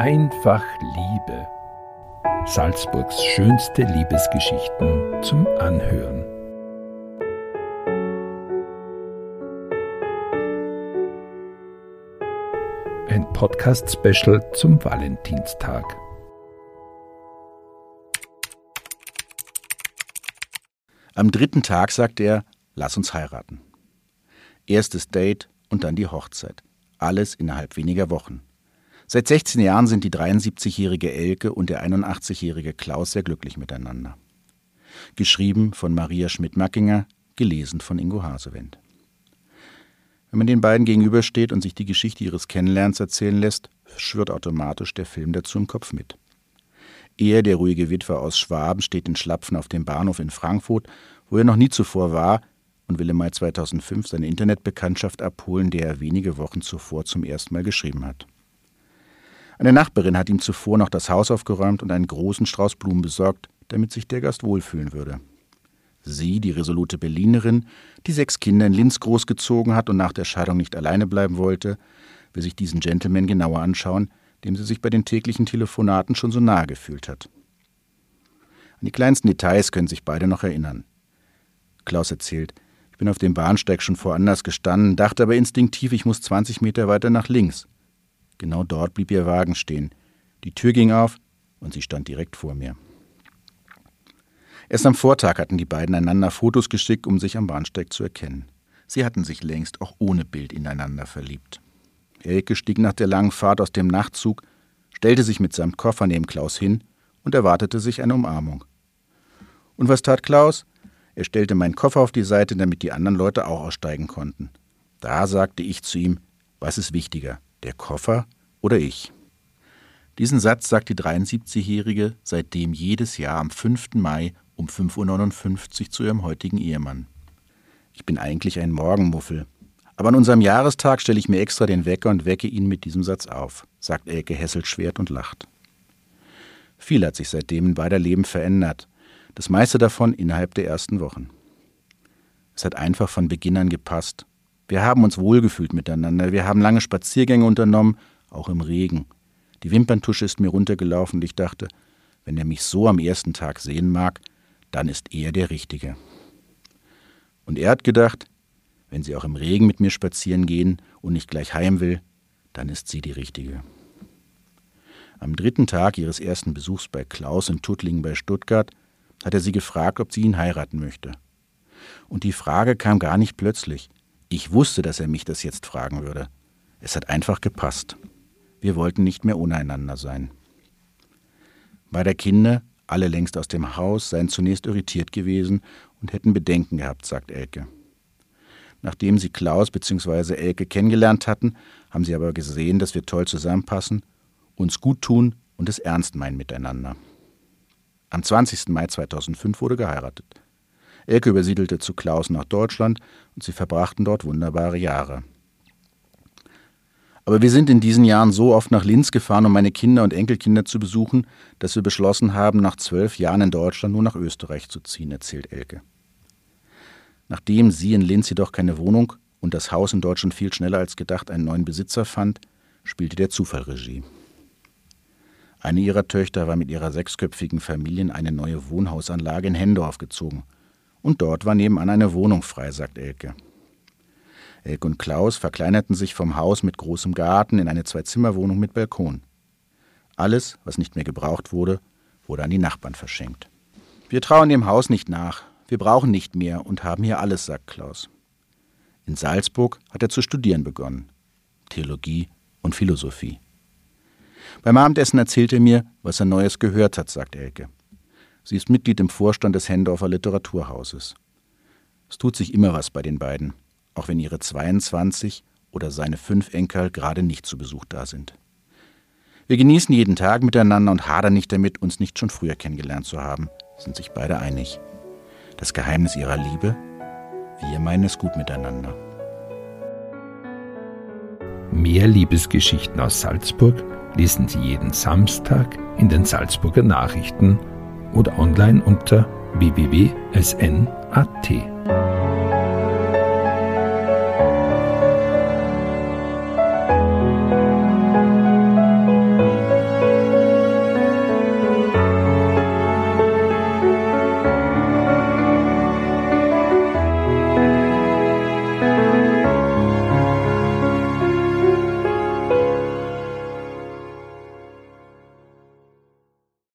Einfach Liebe. Salzburgs schönste Liebesgeschichten zum Anhören. Ein Podcast-Special zum Valentinstag. Am dritten Tag sagt er, lass uns heiraten. Erstes Date und dann die Hochzeit. Alles innerhalb weniger Wochen. Seit 16 Jahren sind die 73-jährige Elke und der 81-jährige Klaus sehr glücklich miteinander. Geschrieben von Maria Schmidt-Mackinger, gelesen von Ingo Hasewind. Wenn man den beiden gegenübersteht und sich die Geschichte ihres Kennenlernens erzählen lässt, schwirrt automatisch der Film dazu im Kopf mit. Er, der ruhige Witwer aus Schwaben, steht in Schlapfen auf dem Bahnhof in Frankfurt, wo er noch nie zuvor war, und will im Mai 2005 seine Internetbekanntschaft abholen, der er wenige Wochen zuvor zum ersten Mal geschrieben hat. Eine Nachbarin hat ihm zuvor noch das Haus aufgeräumt und einen großen Strauß Blumen besorgt, damit sich der Gast wohlfühlen würde. Sie, die resolute Berlinerin, die sechs Kinder in Linz großgezogen hat und nach der Scheidung nicht alleine bleiben wollte, will sich diesen Gentleman genauer anschauen, dem sie sich bei den täglichen Telefonaten schon so nahe gefühlt hat. An die kleinsten Details können sich beide noch erinnern. Klaus erzählt, ich bin auf dem Bahnsteig schon woanders gestanden, dachte aber instinktiv, ich muss 20 Meter weiter nach links. Genau dort blieb ihr Wagen stehen. Die Tür ging auf und sie stand direkt vor mir. Erst am Vortag hatten die beiden einander Fotos geschickt, um sich am Bahnsteig zu erkennen. Sie hatten sich längst auch ohne Bild ineinander verliebt. Elke stieg nach der langen Fahrt aus dem Nachtzug, stellte sich mit seinem Koffer neben Klaus hin und erwartete sich eine Umarmung. Und was tat Klaus? Er stellte meinen Koffer auf die Seite, damit die anderen Leute auch aussteigen konnten. Da sagte ich zu ihm, was ist wichtiger, der Koffer oder ich? Diesen Satz sagt die 73-Jährige seitdem jedes Jahr am 5. Mai um 5.59 Uhr zu ihrem heutigen Ehemann. Ich bin eigentlich ein Morgenmuffel, aber an unserem Jahrestag stelle ich mir extra den Wecker und wecke ihn mit diesem Satz auf, sagt Elke Hesselschwert und lacht. Viel hat sich seitdem in beider Leben verändert, das meiste davon innerhalb der ersten Wochen. Es hat einfach von Beginn an gepasst. Wir haben uns wohlgefühlt miteinander, wir haben lange Spaziergänge unternommen, auch im Regen. Die Wimperntusche ist mir runtergelaufen und ich dachte, wenn er mich so am ersten Tag sehen mag, dann ist er der Richtige. Und er hat gedacht, wenn sie auch im Regen mit mir spazieren gehen und nicht gleich heim will, dann ist sie die Richtige. Am dritten Tag ihres ersten Besuchs bei Klaus in Tuttlingen bei Stuttgart hat er sie gefragt, ob sie ihn heiraten möchte. Und die Frage kam gar nicht plötzlich. Ich wusste, dass er mich das jetzt fragen würde. Es hat einfach gepasst. Wir wollten nicht mehr untereinander sein. Bei der Kinder, alle längst aus dem Haus, seien zunächst irritiert gewesen und hätten Bedenken gehabt, sagt Elke. Nachdem sie Klaus bzw. Elke kennengelernt hatten, haben sie aber gesehen, dass wir toll zusammenpassen, uns gut tun und es ernst meinen miteinander. Am 20. Mai 2005 wurde geheiratet. Elke übersiedelte zu Klaus nach Deutschland und sie verbrachten dort wunderbare Jahre. Aber wir sind in diesen Jahren so oft nach Linz gefahren, um meine Kinder und Enkelkinder zu besuchen, dass wir beschlossen haben, nach zwölf Jahren in Deutschland nur nach Österreich zu ziehen, erzählt Elke. Nachdem sie in Linz jedoch keine Wohnung und das Haus in Deutschland viel schneller als gedacht einen neuen Besitzer fand, spielte der Zufall Regie. Eine ihrer Töchter war mit ihrer sechsköpfigen Familie in eine neue Wohnhausanlage in Hendorf gezogen. Und dort war nebenan eine Wohnung frei, sagt Elke. Elke und Klaus verkleinerten sich vom Haus mit großem Garten in eine Zwei-Zimmer-Wohnung mit Balkon. Alles, was nicht mehr gebraucht wurde, wurde an die Nachbarn verschenkt. Wir trauen dem Haus nicht nach, wir brauchen nicht mehr und haben hier alles, sagt Klaus. In Salzburg hat er zu studieren begonnen. Theologie und Philosophie. Beim Abendessen erzählt er mir, was er Neues gehört hat, sagt Elke. Sie ist Mitglied im Vorstand des Hendorfer Literaturhauses. Es tut sich immer was bei den beiden, auch wenn ihre 22 oder seine fünf Enkel gerade nicht zu Besuch da sind. Wir genießen jeden Tag miteinander und hadern nicht damit, uns nicht schon früher kennengelernt zu haben, sind sich beide einig das Geheimnis ihrer Liebe, wir meinen es gut miteinander. Mehr Liebesgeschichten aus Salzburg lesen Sie jeden Samstag in den Salzburger Nachrichten oder online unter www.sn.at.